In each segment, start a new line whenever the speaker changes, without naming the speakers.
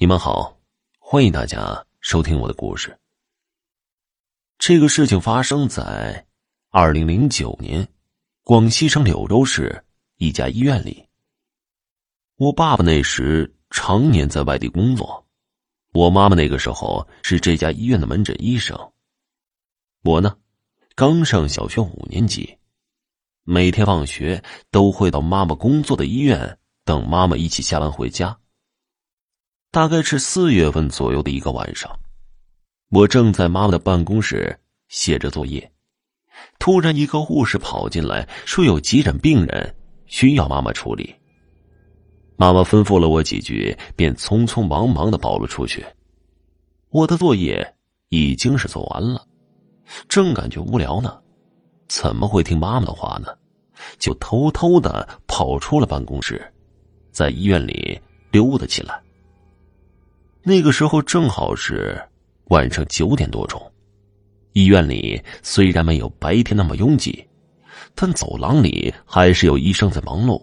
你们好，欢迎大家收听我的故事。这个事情发生在二零零九年，广西省柳州市一家医院里。我爸爸那时常年在外地工作，我妈妈那个时候是这家医院的门诊医生。我呢，刚上小学五年级，每天放学都会到妈妈工作的医院等妈妈一起下班回家。大概是四月份左右的一个晚上，我正在妈妈的办公室写着作业，突然一个护士跑进来，说有急诊病人需要妈妈处理。妈妈吩咐了我几句，便匆匆忙忙的跑了出去。我的作业已经是做完了，正感觉无聊呢，怎么会听妈妈的话呢？就偷偷的跑出了办公室，在医院里溜达起来。那个时候正好是晚上九点多钟，医院里虽然没有白天那么拥挤，但走廊里还是有医生在忙碌。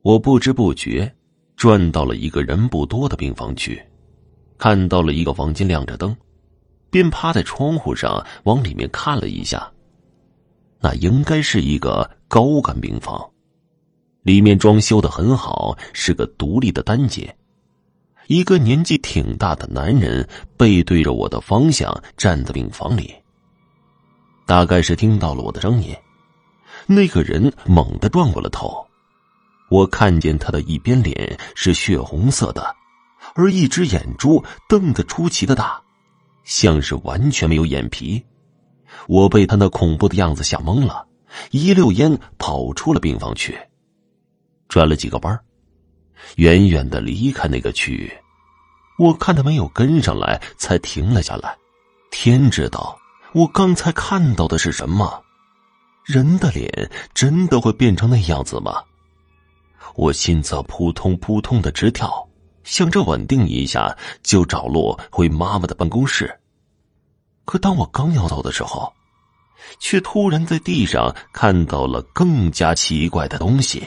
我不知不觉转到了一个人不多的病房区，看到了一个房间亮着灯，便趴在窗户上往里面看了一下。那应该是一个高干病房，里面装修的很好，是个独立的单间。一个年纪挺大的男人背对着我的方向站在病房里。大概是听到了我的声音，那个人猛地转过了头。我看见他的一边脸是血红色的，而一只眼珠瞪得出奇的大，像是完全没有眼皮。我被他那恐怖的样子吓懵了，一溜烟跑出了病房去，转了几个弯远远的离开那个区域，我看他没有跟上来，才停了下来。天知道我刚才看到的是什么？人的脸真的会变成那样子吗？我心脏扑通扑通的直跳，想着稳定一下就找路回妈妈的办公室。可当我刚要走的时候，却突然在地上看到了更加奇怪的东西。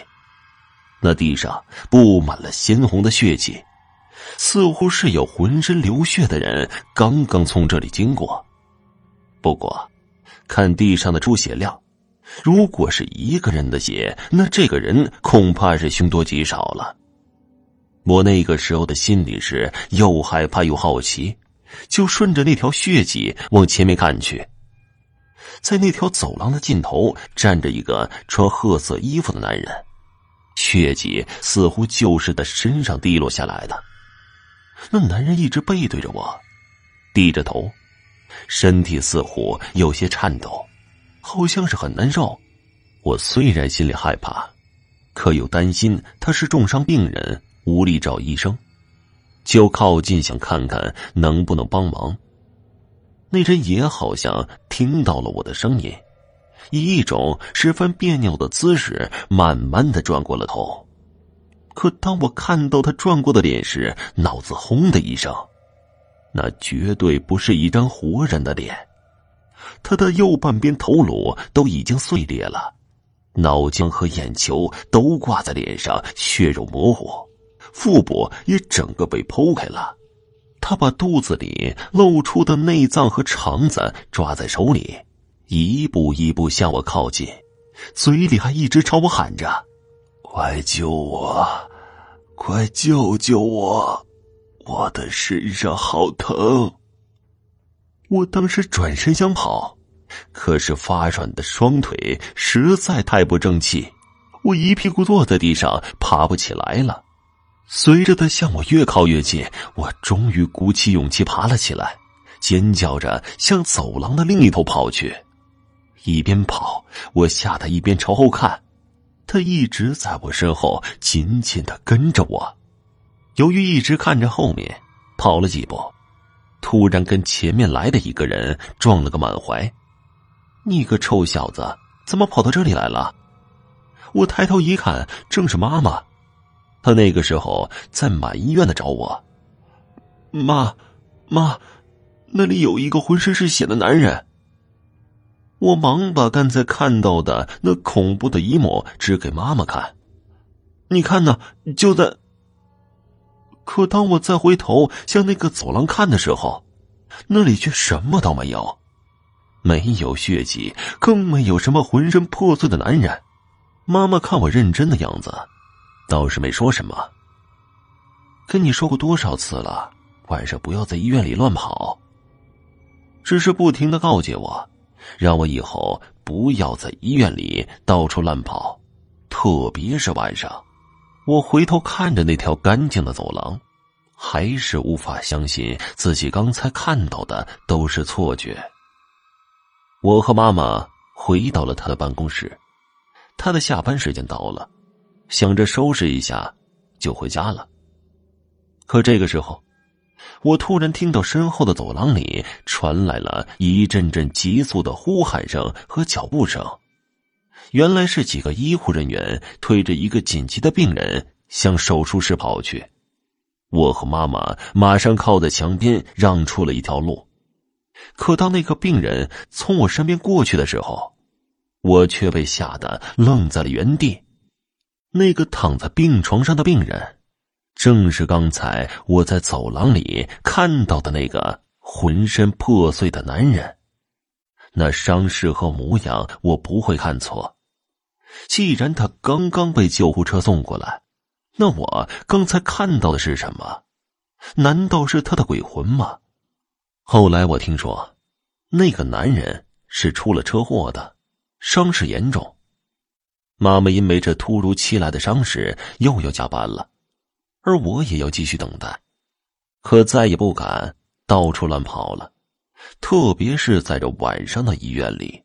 那地上布满了鲜红的血迹，似乎是有浑身流血的人刚刚从这里经过。不过，看地上的出血量，如果是一个人的血，那这个人恐怕是凶多吉少了。我那个时候的心里是又害怕又好奇，就顺着那条血迹往前面看去。在那条走廊的尽头，站着一个穿褐色衣服的男人。血迹似乎就是他身上滴落下来的。那男人一直背对着我，低着头，身体似乎有些颤抖，好像是很难受。我虽然心里害怕，可又担心他是重伤病人，无力找医生，就靠近想看看能不能帮忙。那人也好像听到了我的声音。以一种十分别扭的姿势，慢慢的转过了头。可当我看到他转过的脸时，脑子轰的一声，那绝对不是一张活人的脸。他的右半边头颅都已经碎裂了，脑浆和眼球都挂在脸上，血肉模糊，腹部也整个被剖开了。他把肚子里露出的内脏和肠子抓在手里。一步一步向我靠近，嘴里还一直朝我喊着：“快救我，快救救我！我的身上好疼。”我当时转身想跑，可是发软的双腿实在太不争气，我一屁股坐在地上，爬不起来了。随着他向我越靠越近，我终于鼓起勇气爬了起来，尖叫着向走廊的另一头跑去。一边跑，我吓得一边朝后看，他一直在我身后紧紧的跟着我。由于一直看着后面，跑了几步，突然跟前面来的一个人撞了个满怀。你个臭小子，怎么跑到这里来了？我抬头一看，正是妈妈。她那个时候在满医院的找我。妈，妈，那里有一个浑身是血的男人。我忙把刚才看到的那恐怖的一幕指给妈妈看，你看呢，就在可当我再回头向那个走廊看的时候，那里却什么都没有，没有血迹，更没有什么浑身破碎的男人。妈妈看我认真的样子，倒是没说什么。跟你说过多少次了，晚上不要在医院里乱跑。只是不停的告诫我，让我以后不要在医院里到处乱跑，特别是晚上。我回头看着那条干净的走廊，还是无法相信自己刚才看到的都是错觉。我和妈妈回到了他的办公室，他的下班时间到了，想着收拾一下就回家了。可这个时候，我突然听到身后的走廊里传来了一阵阵急促的呼喊声和脚步声。原来是几个医护人员推着一个紧急的病人向手术室跑去，我和妈妈马上靠在墙边让出了一条路。可当那个病人从我身边过去的时候，我却被吓得愣在了原地。那个躺在病床上的病人，正是刚才我在走廊里看到的那个浑身破碎的男人。那伤势和模样，我不会看错。既然他刚刚被救护车送过来，那我刚才看到的是什么？难道是他的鬼魂吗？后来我听说，那个男人是出了车祸的，伤势严重。妈妈因为这突如其来的伤势又要加班了，而我也要继续等待，可再也不敢到处乱跑了，特别是在这晚上的医院里。